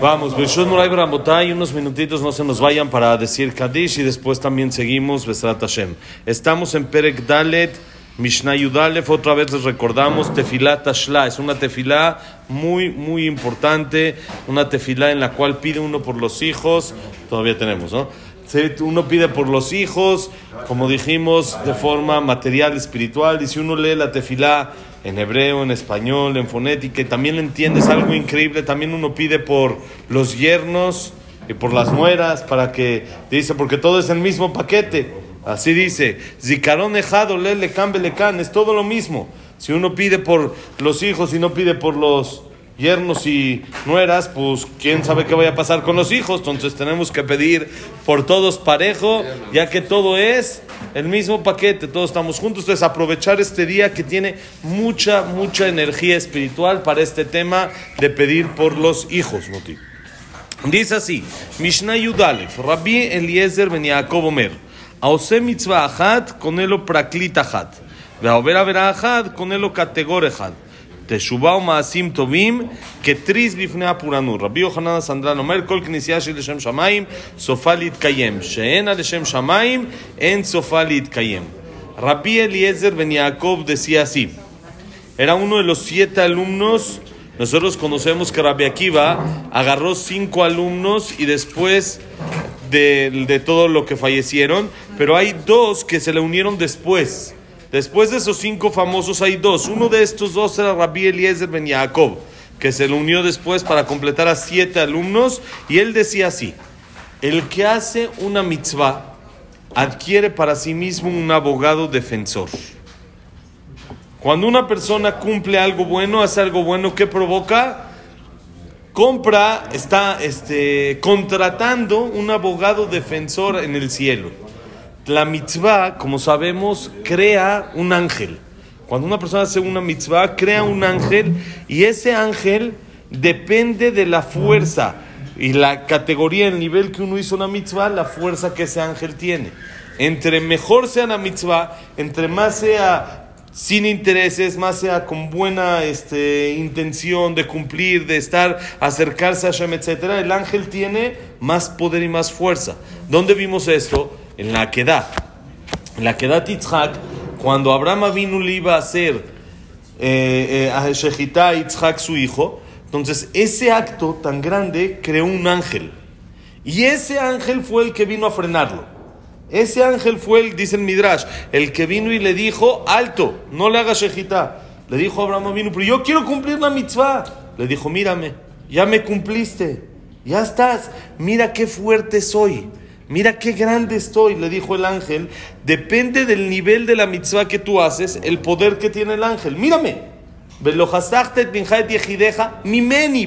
Vamos, Birshut Murai Bramotay, unos minutitos no se nos vayan para decir Kadish y después también seguimos Besrat Hashem. Estamos en Perek Dalet, Mishnah Yudalef, otra vez les recordamos Tefilá Tashla, es una tefilá muy, muy importante, una tefilá en la cual pide uno por los hijos, todavía tenemos, ¿no? Uno pide por los hijos, como dijimos, de forma material, espiritual, y si uno lee la tefilá en hebreo, en español, en fonética, y también entiendes algo increíble, también uno pide por los yernos y por las nueras, para que, dice, porque todo es el mismo paquete, así dice, Zikaron ejado, lele, can, es todo lo mismo, si uno pide por los hijos y no pide por los yernos y nueras, pues quién sabe qué vaya a pasar con los hijos, entonces tenemos que pedir por todos parejo, ya que todo es el mismo paquete, todos estamos juntos, entonces aprovechar este día que tiene mucha, mucha energía espiritual para este tema de pedir por los hijos. Dice así, Mishnah Yudalef, Rabbi Eliezer ben Yaakov Omer, Aose mitzvah achat, con elo praklit achat, Ve'aver avera achat, con elo categor achat. Teshubao Maasim Tovim, Ketriz Bifnea Puranu. Rabbi Yohanan Sandran Omer, Kol Knisiya Shel Shem Shamaim, Sofa Kayem. Sheena Shem Shamaim, En Sofa Kayem. Rabbi Eliezer Ben Yaakov decía así. Era uno de los siete alumnos. Nosotros conocemos que Rabbi Akiva agarró cinco alumnos y después de, de todo lo que fallecieron, pero hay dos que se le unieron después. Después de esos cinco famosos hay dos. Uno de estos dos era Rabbi Eliezer Ben Yaakov, que se le unió después para completar a siete alumnos. Y él decía así, el que hace una mitzvah adquiere para sí mismo un abogado defensor. Cuando una persona cumple algo bueno, hace algo bueno, ¿qué provoca? Compra, está este, contratando un abogado defensor en el cielo. La mitzvah, como sabemos, crea un ángel. Cuando una persona hace una mitzvah, crea un ángel y ese ángel depende de la fuerza y la categoría, el nivel que uno hizo una mitzvah, la fuerza que ese ángel tiene. Entre mejor sea la mitzvah, entre más sea sin intereses, más sea con buena este, intención de cumplir, de estar, acercarse a Hashem, etc., el ángel tiene más poder y más fuerza. ¿Dónde vimos esto? En la Kedah. En la Kedah Yitzhak, cuando Abraham vino le iba a hacer eh, eh, a Shechita Yitzhak su hijo, entonces ese acto tan grande creó un ángel. Y ese ángel fue el que vino a frenarlo. Ese ángel fue el, dice el Midrash, el que vino y le dijo, alto, no le hagas Shechita. Le dijo a Abraham vino, pero yo quiero cumplir la mitzvah. Le dijo, mírame, ya me cumpliste, ya estás, mira qué fuerte soy. Mira qué grande estoy, le dijo el ángel. Depende del nivel de la mitzvah que tú haces, el poder que tiene el ángel. Mírame.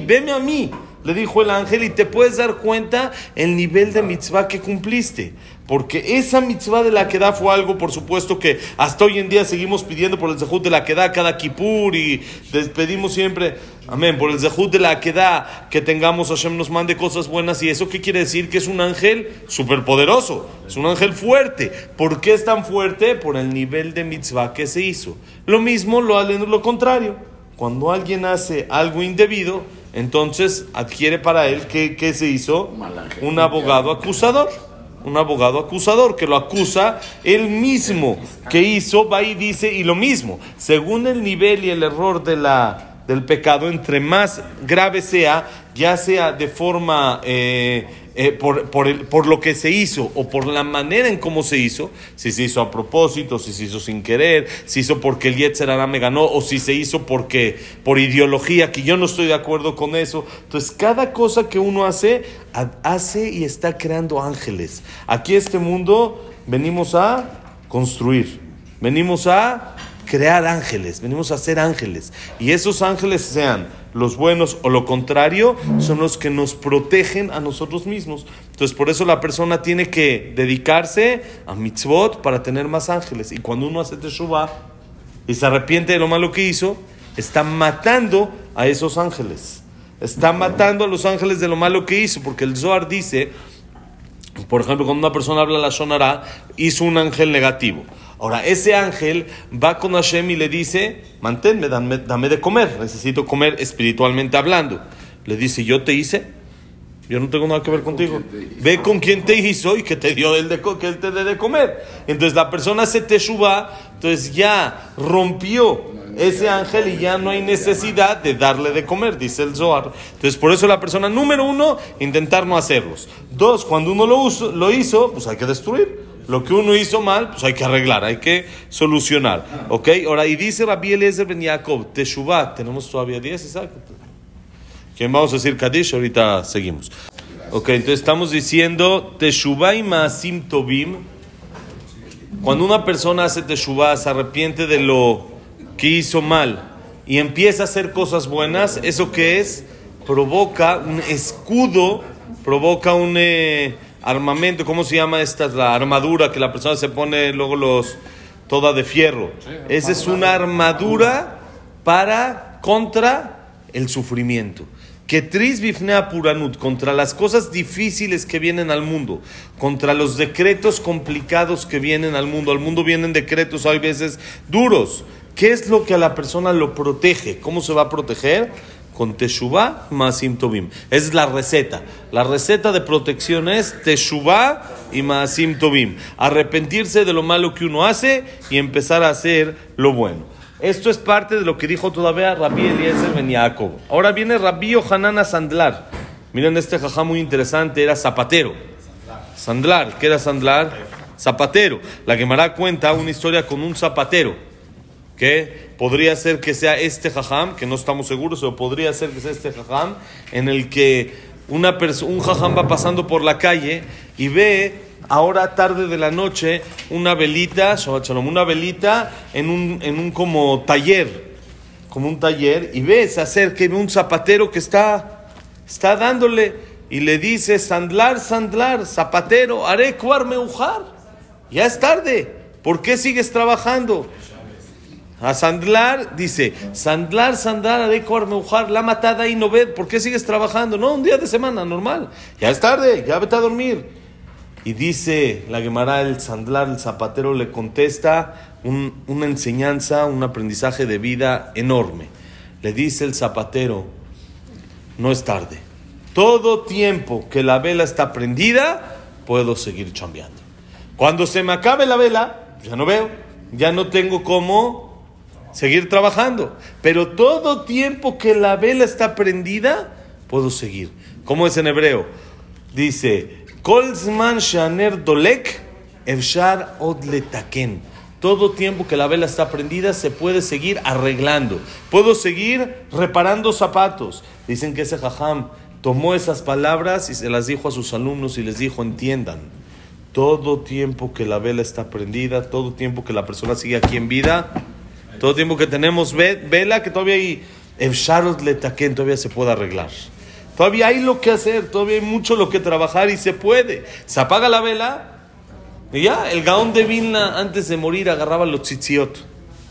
Veme a mí, le dijo el ángel, y te puedes dar cuenta el nivel de mitzvah que cumpliste. Porque esa mitzvah de la queda fue algo, por supuesto, que hasta hoy en día seguimos pidiendo por el zehut de la queda cada kipur y despedimos siempre, amén, por el zehut de la queda que tengamos, Hashem nos mande cosas buenas. ¿Y eso qué quiere decir? Que es un ángel superpoderoso, es un ángel fuerte. ¿Por qué es tan fuerte? Por el nivel de mitzvah que se hizo. Lo mismo lo, lo contrario. Cuando alguien hace algo indebido, entonces adquiere para él que, que se hizo un abogado acusador. Un abogado acusador que lo acusa él mismo. Que hizo, va y dice y lo mismo, según el nivel y el error de la, del pecado, entre más grave sea, ya sea de forma eh, eh, por, por, el, por, lo que se hizo o por la manera en cómo se hizo, si se hizo a propósito, si se hizo sin querer, si se hizo porque el Yetzer me ganó o si se hizo porque por ideología, que yo no estoy de acuerdo con eso. Entonces, cada cosa que uno hace, hace y está creando ángeles. Aquí este mundo venimos a construir, venimos a crear ángeles, venimos a ser ángeles. Y esos ángeles sean los buenos o lo contrario, son los que nos protegen a nosotros mismos. Entonces por eso la persona tiene que dedicarse a mitzvot para tener más ángeles. Y cuando uno hace teshuva y se arrepiente de lo malo que hizo, está matando a esos ángeles. Está matando a los ángeles de lo malo que hizo, porque el Zohar dice, por ejemplo, cuando una persona habla la Shonara, hizo un ángel negativo. Ahora, ese ángel va con Hashem y le dice, manténme, dame, de comer, necesito comer espiritualmente hablando. le dice, yo te hice, yo no tengo nada que ver contigo. Ve con quién te hizo y que te dio el de, que él te dé de comer. Entonces la persona se te suba, entonces ya rompió ese ángel y ya no hay necesidad de darle de comer, dice el Zohar. Entonces por eso la persona número uno, intentar no hacerlos. Dos, cuando uno lo, lo hizo, pues hay que destruir. Lo que uno hizo mal, pues hay que arreglar, hay que solucionar. ¿Ok? Ahora, y dice Rabbi Eliezer Ben Yaakov, Teshuvah, tenemos todavía 10, exacto. ¿Quién vamos a decir Kadish? Ahorita seguimos. Ok, entonces estamos diciendo Teshuvah y Maasim Tobim. Cuando una persona hace Teshuvah, se arrepiente de lo que hizo mal y empieza a hacer cosas buenas, ¿eso qué es? Provoca un escudo, provoca un eh, armamento, ¿cómo se llama esta? La armadura que la persona se pone luego los toda de fierro. Esa es una armadura para contra el sufrimiento que tris bifnea puranut, contra las cosas difíciles que vienen al mundo, contra los decretos complicados que vienen al mundo. Al mundo vienen decretos hay veces duros. ¿Qué es lo que a la persona lo protege? ¿Cómo se va a proteger? Con Teshuvah Maasim Tobim. Es la receta. La receta de protección es Teshuvah y Maasim Tobim. Arrepentirse de lo malo que uno hace y empezar a hacer lo bueno. Esto es parte de lo que dijo todavía Rabbi Eliezer Ben Yaakov. Ahora viene Rabbi Yohanan a Sandlar. Miren este jajá muy interesante, era zapatero. Sandlar, ¿qué era Sandlar? Zapatero. La Gemara cuenta una historia con un zapatero. Que podría ser que sea este jajam, que no estamos seguros, pero podría ser que sea este jajam, en el que una un jajam va pasando por la calle y ve ahora tarde de la noche una velita, una velita en un, en un como taller, como un taller, y ve, se acerca ve un zapatero que está, está dándole y le dice, Sandlar, Sandlar, zapatero, haré cuarme ujar. Ya es tarde, ¿por qué sigues trabajando? A Sandlar dice, Sandlar, Sandlar, haré cuarme ujar, la matada y no ve, ¿por qué sigues trabajando? No, un día de semana, normal. Ya es tarde, ya vete a dormir. Y dice la Gemara, el sandlar, el zapatero, le contesta una enseñanza, un aprendizaje de vida enorme. Le dice el zapatero, no es tarde. Todo tiempo que la vela está prendida, puedo seguir chambeando. Cuando se me acabe la vela, ya no veo, ya no tengo cómo seguir trabajando. Pero todo tiempo que la vela está prendida, puedo seguir. ¿Cómo es en hebreo? Dice, Kolzman Shaner Dolek, Evshar Odletaken. Todo tiempo que la vela está prendida se puede seguir arreglando. Puedo seguir reparando zapatos. Dicen que ese jajam tomó esas palabras y se las dijo a sus alumnos y les dijo, entiendan, todo tiempo que la vela está prendida, todo tiempo que la persona sigue aquí en vida, todo tiempo que tenemos vela, que todavía hay, Evshar Odletaken todavía se puede arreglar. Todavía hay lo que hacer, todavía hay mucho lo que trabajar y se puede. Se apaga la vela y ya, el Gaón de Vilna antes de morir agarraba los tzitziot,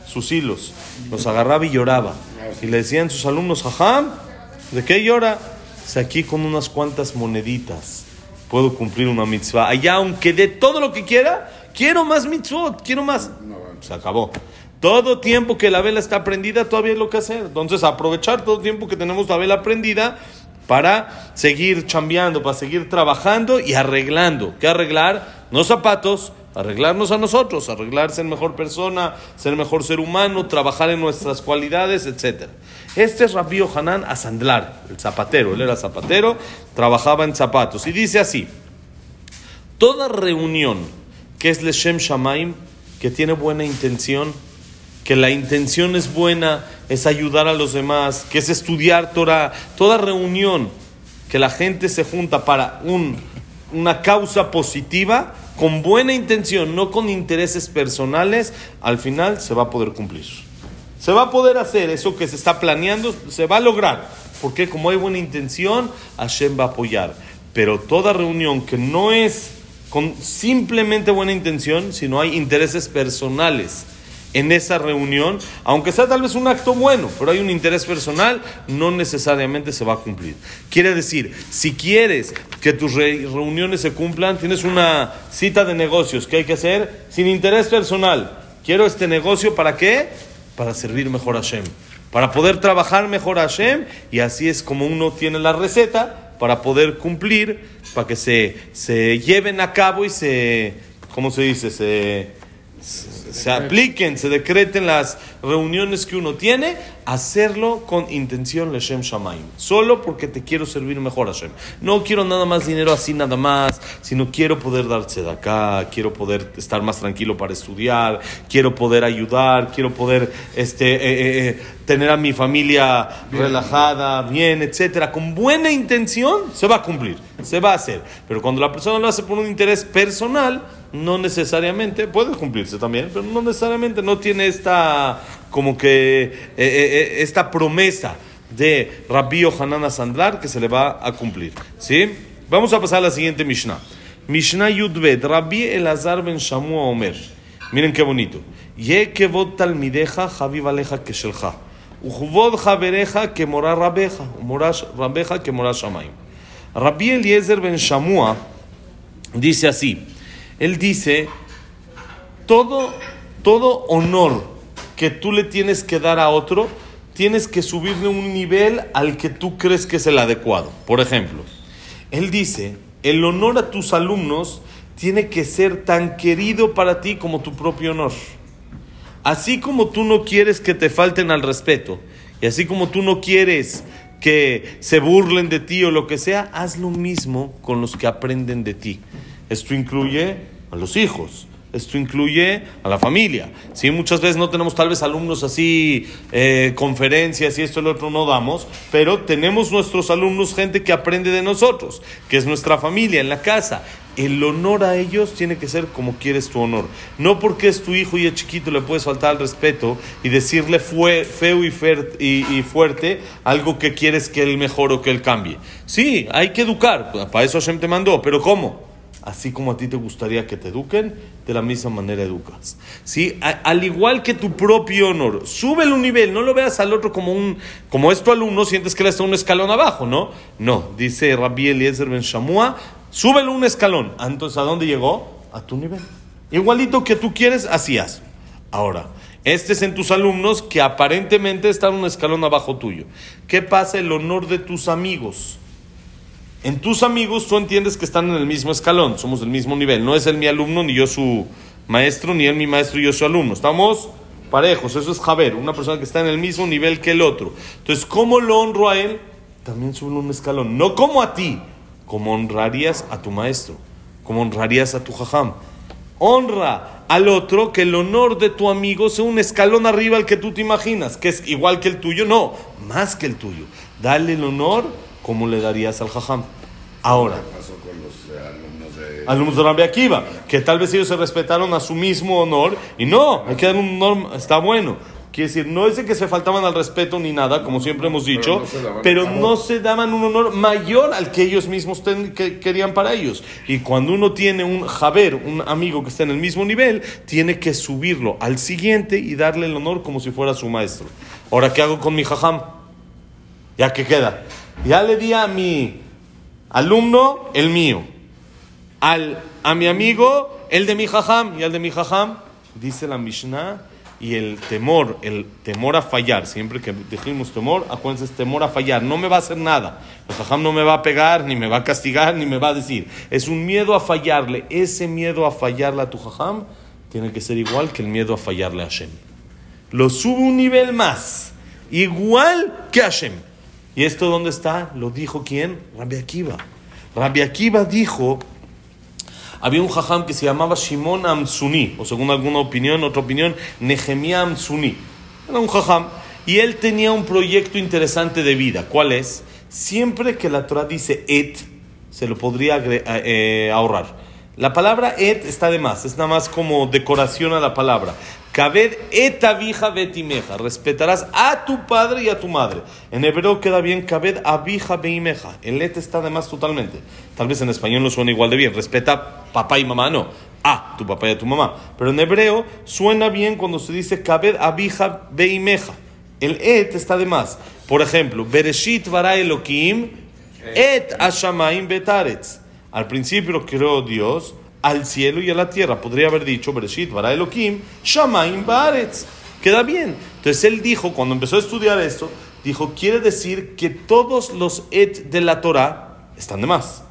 sus hilos, los agarraba y lloraba. Y le decían sus alumnos, jajam, ¿de qué llora? Se aquí con unas cuantas moneditas puedo cumplir una mitzvah. Allá, aunque dé todo lo que quiera, quiero más mitzvot, quiero más. Se acabó. Todo tiempo que la vela está prendida, todavía hay lo que hacer. Entonces, aprovechar todo tiempo que tenemos la vela prendida para seguir chambeando, para seguir trabajando y arreglando. ¿Qué arreglar? No zapatos, arreglarnos a nosotros, arreglar ser mejor persona, ser mejor ser humano, trabajar en nuestras cualidades, etc. Este es Rabbi Hanan Asandlar, el zapatero. Él era zapatero, trabajaba en zapatos. Y dice así: toda reunión que es Leshem Shamaim, que tiene buena intención, que la intención es buena, es ayudar a los demás, que es estudiar Torah, toda reunión que la gente se junta para un, una causa positiva, con buena intención, no con intereses personales, al final se va a poder cumplir. Se va a poder hacer eso que se está planeando, se va a lograr, porque como hay buena intención, Hashem va a apoyar. Pero toda reunión que no es con simplemente buena intención, sino hay intereses personales, en esa reunión, aunque sea tal vez un acto bueno, pero hay un interés personal, no necesariamente se va a cumplir. Quiere decir, si quieres que tus reuniones se cumplan, tienes una cita de negocios que hay que hacer sin interés personal. Quiero este negocio para qué? Para servir mejor a Shem. para poder trabajar mejor a Hashem y así es como uno tiene la receta para poder cumplir, para que se, se lleven a cabo y se, ¿cómo se dice? Se apliquen, se decreten las reuniones que uno tiene, hacerlo con intención Leshem Shamaim. Solo porque te quiero servir mejor Hashem. No quiero nada más dinero así, nada más, sino quiero poder darse de acá, quiero poder estar más tranquilo para estudiar, quiero poder ayudar, quiero poder este, eh, eh, eh, tener a mi familia relajada, bien, etcétera. Con buena intención se va a cumplir, se va a hacer. Pero cuando la persona lo hace por un interés personal, no necesariamente, puede cumplirse también, pero no necesariamente no tiene esta, como que, eh, eh, eh, esta promesa de Rabbi Hanan Sandlar que se le va a cumplir. ¿Sí? Vamos a pasar a la siguiente Mishnah. Mishnah Yudbet, Rabbi Elazar ben Shamua Omer. Miren qué bonito. Ye kevod talmideja, javiv aleja keshelja. Ujvod javereja que mora rabeja. Morash rabeja que mora shamaim. Rabbi Eliezer ben Shamua dice así. Él dice, todo, todo honor que tú le tienes que dar a otro, tienes que subirle un nivel al que tú crees que es el adecuado. Por ejemplo, él dice, el honor a tus alumnos tiene que ser tan querido para ti como tu propio honor. Así como tú no quieres que te falten al respeto, y así como tú no quieres que se burlen de ti o lo que sea, haz lo mismo con los que aprenden de ti. Esto incluye a los hijos, esto incluye a la familia. ¿sí? Muchas veces no tenemos tal vez alumnos así, eh, conferencias y esto y lo otro no damos, pero tenemos nuestros alumnos, gente que aprende de nosotros, que es nuestra familia en la casa. El honor a ellos tiene que ser como quieres tu honor. No porque es tu hijo y es chiquito le puedes faltar al respeto y decirle fue, feo y, y, y, fuerte algo que quieres que él mejore o que él cambie. Sí, hay que educar, para eso Hashem te mandó, pero ¿cómo? así como a ti te gustaría que te eduquen, de la misma manera educas. ¿Sí? al igual que tu propio honor, sube un nivel, no lo veas al otro como un, como es tu alumno, sientes que él está un escalón abajo, ¿no? No, dice Rabbi Eliezer Ben Shamua, súbelo un escalón. Ah, entonces, ¿a dónde llegó? A tu nivel. Igualito que tú quieres, así haz. Ahora, este es en tus alumnos que aparentemente están un escalón abajo tuyo. ¿Qué pasa el honor de tus amigos? En tus amigos tú entiendes que están en el mismo escalón, somos del mismo nivel. No es él mi alumno, ni yo su maestro, ni él mi maestro y yo su alumno. Estamos parejos, eso es Javer, una persona que está en el mismo nivel que el otro. Entonces, ¿cómo lo honro a él? También sube un escalón. No como a ti, como honrarías a tu maestro, como honrarías a tu jajam. Honra al otro que el honor de tu amigo sea un escalón arriba al que tú te imaginas, que es igual que el tuyo, no, más que el tuyo. Dale el honor ¿cómo le darías al jajam? Ahora. ¿Qué pasó con los eh, alumnos de... Alumnos de Rabbi Akiva, que tal vez ellos se respetaron a su mismo honor, y no, hay que dar un honor, está bueno. Quiere decir, no es de que se faltaban al respeto ni nada, como siempre hemos dicho, pero no se daban, un honor mayor al que ellos mismos que querían para ellos. Y cuando uno tiene un javer, un amigo que está en el mismo nivel, tiene que subirlo al siguiente y darle el honor como si fuera su maestro. Ahora, ¿qué hago con mi jajam? ¿Ya qué queda? Ya le di a mi alumno el mío, al, a mi amigo el de mi jajam y al de mi jajam, dice la Mishnah, y el temor, el temor a fallar, siempre que dijimos temor, acuérdense, temor a fallar, no me va a hacer nada, el jajam no me va a pegar, ni me va a castigar, ni me va a decir, es un miedo a fallarle, ese miedo a fallarle a tu jajam tiene que ser igual que el miedo a fallarle a Hashem. Lo sube un nivel más, igual que Hashem. ¿Y esto dónde está? Lo dijo quién? Rabbi Akiva. Rabbi Akiva dijo, había un jajam que se llamaba Shimon Amsuni, o según alguna opinión, otra opinión, Nehemiah Amsuni. Era un jajam. Y él tenía un proyecto interesante de vida. ¿Cuál es? Siempre que la Torah dice et, se lo podría eh, eh, ahorrar. La palabra et está de más, es nada más como decoración a la palabra. Kaved etavija betimeja. Respetarás a tu padre y a tu madre. En hebreo queda bien kaved abija beimeja. El et está de más totalmente. Tal vez en español no suena igual de bien. Respeta papá y mamá, no. A tu papá y a tu mamá. Pero en hebreo suena bien cuando se dice kaved abija beimeja. El et está de más. Por ejemplo, Bereshit vara Elohim et ashamaim betaretz. Al principio creó Dios al cielo y a la tierra. Podría haber dicho, Bereshit, Bara Elohim, Shamaim Baaretz. queda bien. Entonces él dijo, cuando empezó a estudiar esto, dijo, quiere decir que todos los et de la Torah están de más.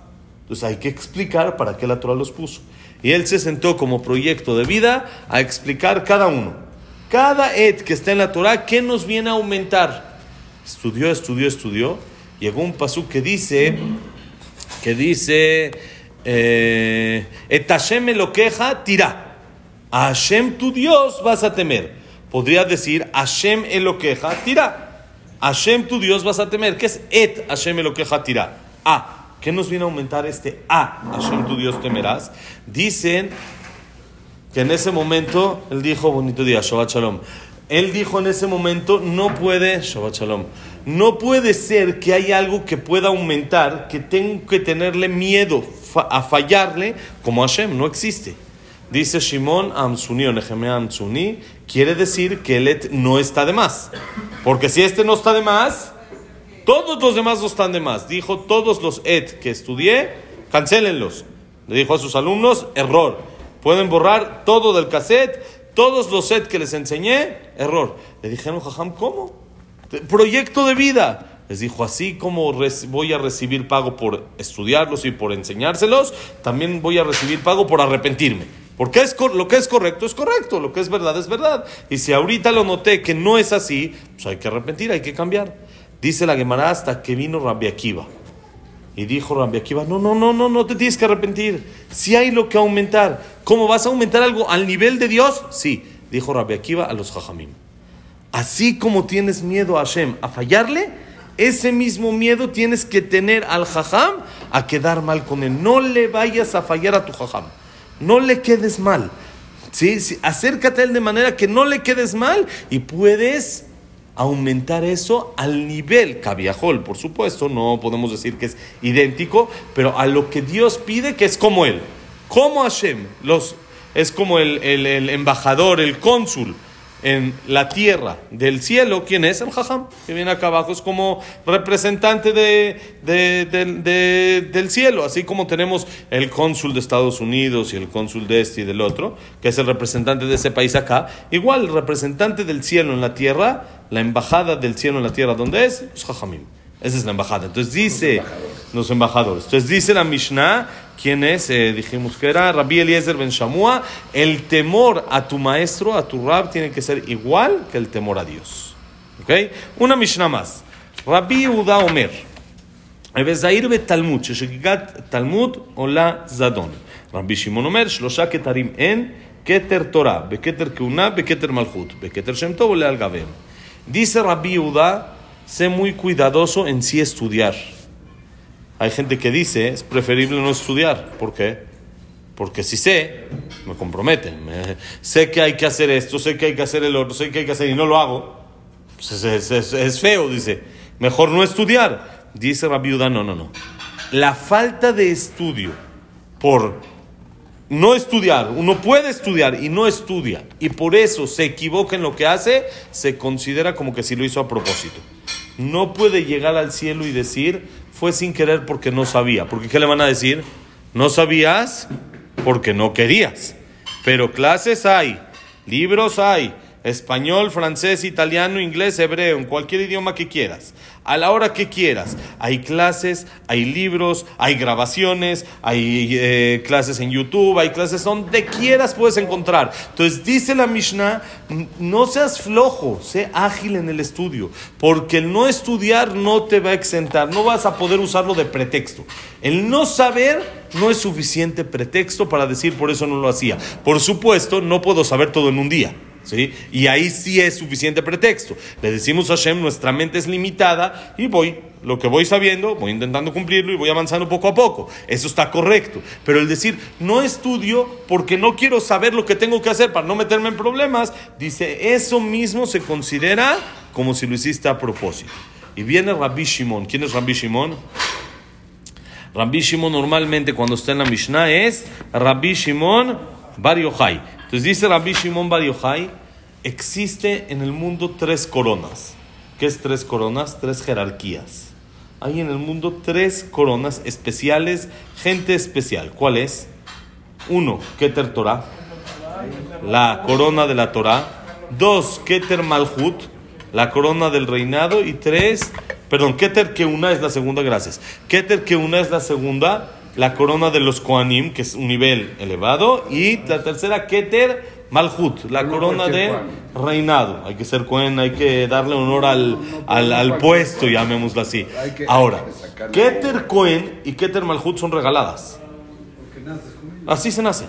Entonces hay que explicar para qué la Torah los puso. Y él se sentó como proyecto de vida a explicar cada uno. Cada et que está en la Torah, ¿qué nos viene a aumentar? Estudió, estudió, estudió. Llegó un pasú que dice, que dice, eh, et Hashem me lo queja, tira. A Hashem tu Dios vas a temer. Podría decir, Hashem lo queja, tira. Hashem tu Dios vas a temer. ¿Qué es et Hashem lo queja, tira? A. ¿Qué nos viene a aumentar este A? Hashem tu Dios temerás. Dicen que en ese momento, él dijo, bonito día, Shabbat Shalom. Él dijo en ese momento, no puede, Shabbat Shalom, no puede ser que haya algo que pueda aumentar, que tengo que tenerle miedo a fallarle como Hashem, no existe. Dice Shimon Amsuni o Amsuni, quiere decir que el no está de más. Porque si este no está de más, todos los demás no están de más. Dijo, todos los et que estudié, cancélenlos. Le dijo a sus alumnos, error. Pueden borrar todo del cassette, todos los sets que les enseñé, error. Le dijeron, Jajam, ¿cómo? Proyecto de vida. Les dijo, así como voy a recibir pago por estudiarlos y por enseñárselos, también voy a recibir pago por arrepentirme. Porque es, lo que es correcto es correcto, lo que es verdad es verdad. Y si ahorita lo noté que no es así, pues hay que arrepentir, hay que cambiar. Dice la Gemara hasta que vino Rabbi Akiva. Y dijo Rabbi Akiva, no, no, no, no, no te tienes que arrepentir. Si hay lo que aumentar. ¿Cómo vas a aumentar algo al nivel de Dios? Sí, dijo Rabbi Akiva a los Jajamim. Así como tienes miedo a Hashem a fallarle, ese mismo miedo tienes que tener al Jajam a quedar mal con él. No le vayas a fallar a tu Jajam. No le quedes mal. ¿Sí? sí acércate a él de manera que no le quedes mal y puedes aumentar eso al nivel cabiajol, por supuesto, no podemos decir que es idéntico, pero a lo que Dios pide que es como Él, como Hashem, los, es como el, el embajador, el cónsul en la tierra del cielo, ¿quién es? El Jajam, que viene acá abajo, es como representante de, del cielo, así como tenemos el cónsul de Estados Unidos y el cónsul de este y del otro, que es el representante de ese país acá, igual el representante del cielo en la tierra, la embajada del cielo en la tierra, ¿dónde es? Es Jajamim. Esa es la embajada. Entonces dice, los embajadores. Entonces dice la Mishnah, ¿quién es? Eh, dijimos que era Rabbi Eliezer ben Shamua. El temor a tu maestro, a tu rab, tiene que ser igual que el temor a Dios. ¿Ok? Una Mishnah más. Rabbi Uda Omer. וזעיר בתלמוד, ששגיגת תלמוד עולה זדון. רבי שמעון אומר, שלושה כתרים אין, כתר תורה, בכתר כהונה, בכתר מלכות, בכתר שם טוב עולה על גביהם. Dice Rabbi Yehuda, sé muy cuidadoso en sí estudiar. Hay gente que dice, es preferible no estudiar. ¿Por qué? Porque si sé, me comprometen. sé que hay que hacer esto, sé que hay que hacer el otro, sé que hay que hacer y no lo hago. Pues es, feo, dice. Mejor no estudiar. Dice Rabbi Yehuda, no, no, no. La falta de estudio por no estudiar, uno puede estudiar y no estudia, y por eso se equivoca en lo que hace, se considera como que si lo hizo a propósito. No puede llegar al cielo y decir, fue sin querer porque no sabía. Porque ¿qué le van a decir? No sabías porque no querías. Pero clases hay, libros hay, español, francés, italiano, inglés, hebreo, en cualquier idioma que quieras, a la hora que quieras. Hay clases, hay libros, hay grabaciones, hay eh, clases en YouTube, hay clases donde quieras puedes encontrar. Entonces dice la Mishnah, no seas flojo, sé ágil en el estudio, porque el no estudiar no te va a exentar, no vas a poder usarlo de pretexto. El no saber no es suficiente pretexto para decir por eso no lo hacía. Por supuesto, no puedo saber todo en un día. ¿Sí? Y ahí sí es suficiente pretexto. Le decimos a Hashem, nuestra mente es limitada y voy, lo que voy sabiendo, voy intentando cumplirlo y voy avanzando poco a poco. Eso está correcto. Pero el decir, no estudio porque no quiero saber lo que tengo que hacer para no meterme en problemas, dice, eso mismo se considera como si lo hiciste a propósito. Y viene Rabbi Shimon. ¿Quién es Rabbi Shimon? Rabbi Shimon normalmente cuando está en la Mishnah es Rabbi Shimon Bar Yochai. Entonces dice Rabbi Shimon Bar Yochai, existe en el mundo tres coronas. ¿Qué es tres coronas? Tres jerarquías. Hay en el mundo tres coronas especiales, gente especial. ¿Cuál es? Uno, Keter Torah, la corona de la Torah. Dos, Keter Malhut, la corona del reinado. Y tres, perdón, Keter Keuna es la segunda, gracias. Keter Keuna es la segunda, la corona de los Koanim, que es un nivel elevado. Y la tercera, Keter Malhut, la corona de reinado. Hay que ser Cohen, hay que darle honor al, al, al puesto, llamémoslo así. Ahora, Keter Cohen y Keter Malhut son regaladas. Así se nace.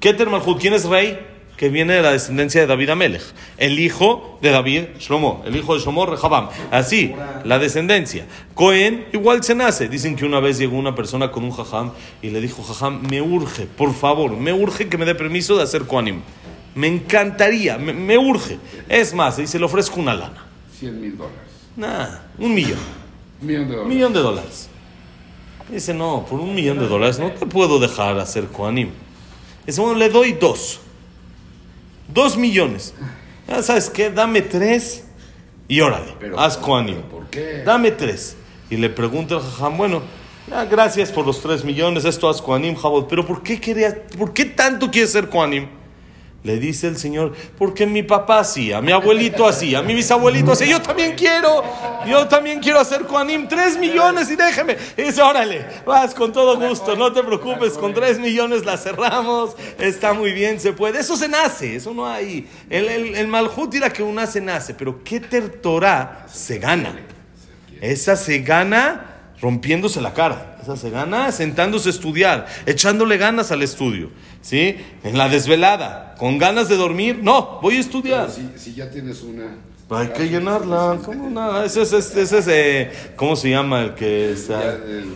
Keter Malhut, ¿quién es rey? Que viene de la descendencia de David Amelech. El hijo de David, Shlomo. El hijo de Shlomo, Rehabam. Así, la descendencia. Cohen igual se nace. Dicen que una vez llegó una persona con un jajam y le dijo, jajam, me urge, por favor, me urge que me dé permiso de hacer Koanim. Me encantaría, me, me urge. Es más, dice, le ofrezco una lana. 100 mil dólares. Nah, un millón. Millón de dólares. millón de dólares. Dice, no, por un millón de dólares no te puedo dejar hacer Koanim. Dice, bueno, le doy dos. Dos millones. Ya sabes qué, dame tres y órale, Pero, haz Koanim. ¿Por qué? Dame tres. Y le pregunta el jajam, bueno, ya, gracias por los tres millones, esto haz Koanim, Jabot, pero ¿por qué, querías, ¿por qué tanto quieres ser Koanim? Le dice el Señor, porque mi papá hacía, mi abuelito hacía, mi bisabuelito hacía, yo también quiero, yo también quiero hacer Koanim, tres millones y déjeme. Y dice, órale, vas con todo gusto, no te preocupes, con tres millones la cerramos, está muy bien, se puede. Eso se nace, eso no hay. El, el, el Malhut dirá que una se nace, pero Keter Torah se gana. Esa se gana rompiéndose la cara. Esa se gana sentándose a estudiar, echándole ganas al estudio. ¿Sí? En la desvelada, con ganas de dormir. No, voy a estudiar. Si, si ya tienes una. Hay que llenarla. ¿Cómo no? Ese es, ese es, ese es, eh, ¿cómo se llama? El que es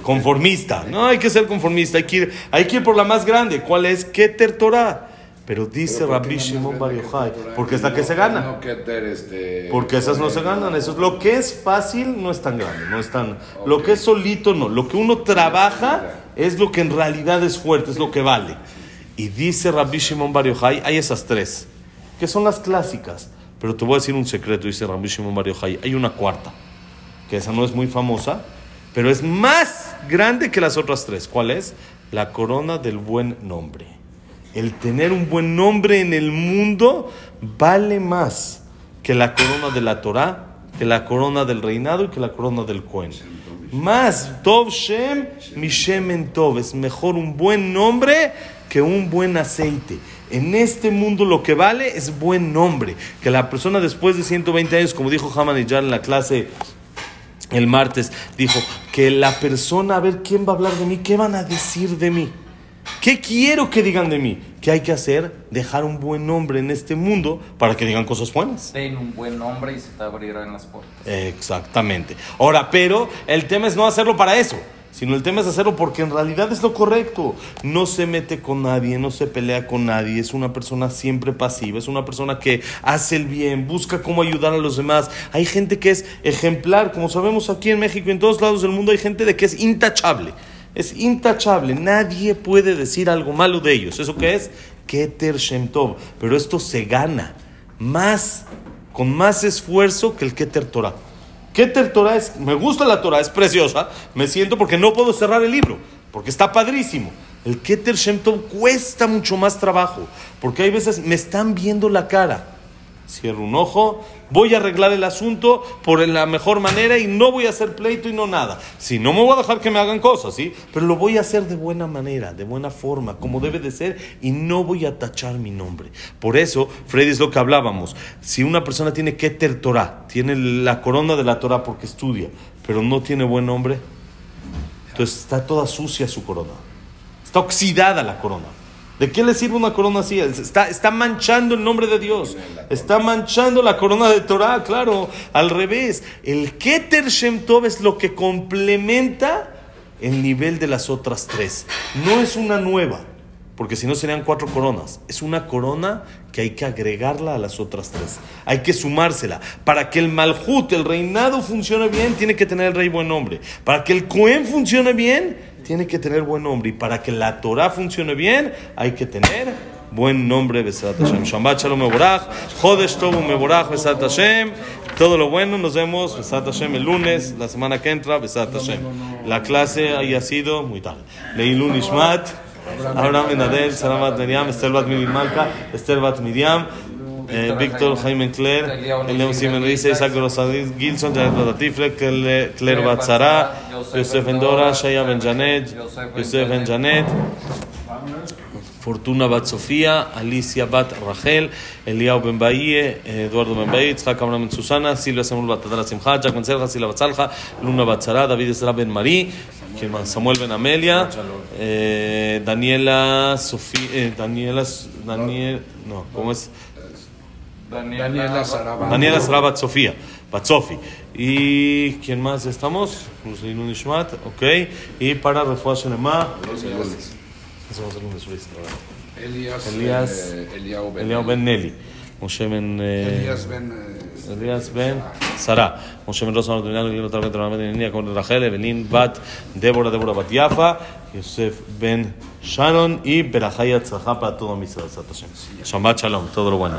conformista. No, hay que ser conformista. Hay que ir, hay que ir por la más grande. ¿Cuál es? Keter Torah. Pero dice Pero ¿por qué Rabbi Shimon Bar Yochai, porque es la que No- se gana. No este, Porque esas no se ganan, eso es lo que es fácil no es tan grande, no es tan lo que es solito no, lo que uno trabaja es lo que en realidad es fuerte, es lo que vale. Y dice Rabbi Shimon Bar Yochai, hay esas tres, que son las clásicas, pero te voy a decir un secreto, dice Rabbi Shimon Bar Yochai, hay una cuarta, que esa no es muy famosa, pero es más grande que las otras tres. ¿Cuál es? La corona del buen nombre. El tener un buen nombre en el mundo vale más que la corona de la Torah, que la corona del reinado y que la corona del Cohen. Más Tov Shem, Mishem en Tov. Es mejor un buen nombre que un buen aceite. En este mundo lo que vale es buen nombre. Que la persona después de 120 años, como dijo Haman ya en la clase el martes, dijo que la persona, a ver quién va a hablar de mí, qué van a decir de mí. ¿Qué quiero que digan de mí? ¿Qué hay que hacer? Dejar un buen nombre en este mundo para que digan cosas buenas. Ten un buen nombre y se te abrirán las puertas. Exactamente. Ahora, pero el tema es no hacerlo para eso, sino el tema es hacerlo porque en realidad es lo correcto. No se mete con nadie, no se pelea con nadie, es una persona siempre pasiva, es una persona que hace el bien, busca cómo ayudar a los demás. Hay gente que es ejemplar, como sabemos aquí en México y en todos lados del mundo hay gente de que es intachable. Es intachable, nadie puede decir algo malo de ellos. ¿Eso qué es? Keter Shem Tov. Pero esto se gana más, con más esfuerzo que el Keter Torah. Keter Torah es, me gusta la Torah, es preciosa, me siento porque no puedo cerrar el libro, porque está padrísimo. El Keter Shem Tov cuesta mucho más trabajo, porque hay veces me están viendo la cara. Cierro un ojo, voy a arreglar el asunto por la mejor manera y no voy a hacer pleito y no nada. Si no me voy a dejar que me hagan cosas, ¿sí? Pero lo voy a hacer de buena manera, de buena forma, como debe de ser y no voy a tachar mi nombre. Por eso, Freddy, es lo que hablábamos. Si una persona tiene Keter Torah, tiene la corona de la Torah porque estudia, pero no tiene buen nombre, entonces está toda sucia su corona. Está oxidada la corona. ¿De qué le sirve una corona así? Está, está manchando el nombre de Dios. Está manchando la corona de Torah, claro. Al revés. El Keter Shem Tov es lo que complementa el nivel de las otras tres. No es una nueva, porque si no serían cuatro coronas. Es una corona que hay que agregarla a las otras tres. Hay que sumársela. Para que el Malhut, el reinado, funcione bien, tiene que tener el rey buen nombre. Para que el Cohen funcione bien, tiene que tener buen nombre. Y para que la Torah funcione bien, hay que tener buen nombre. Besat Hashem. Shabbat Shalom Meborach. Jodesh Tobu. Besat Hashem. Todo lo bueno. Nos vemos. Besat Hashem el lunes. La semana que entra. Besat Hashem. La clase haya sido muy tarde. Leilun Ishmat. Abraham Benadel. Salamat Miriam. Esther Bat Miriam Malka. Esther Miriam. Eh, Víctor Jaime Cler, Eliam Simen Rize, Isaac Rosadis, Gilson, Janet Batatifle, Cle- Claire Batzara, Yosef Endora, Shaya Ben Janet, Yosef Ben Janet, Fortuna Bat Sofía, Alicia Bat Rachel, Eliao Ben Eduardo Ben Bahie, Tzchak Amram Ben Susana, Silvia Samuel Bat Tadala Simcha, Jack Ben Bat Salja, Luna Bat Sara, David Ezra Ben Marí. Samuel Ben Amelia, eh, Daniela Sofía, eh, Daniela, Daniel, no, ¿cómo es? Daniela Sarabá. Daniela Sara Bat Sofía. ¿Y quién más estamos? Hussein Nishmat, ok. Y para Refuah Shelema, eso va a ser un desliz, ¿verdad? Elías. Elías- eh, Eliao Ben. Eliao Ben Nelly, Moshe Ben... eh, Elías Ben. eh, Elías Ben Moshe Shabbat Shalom, todo lo bueno.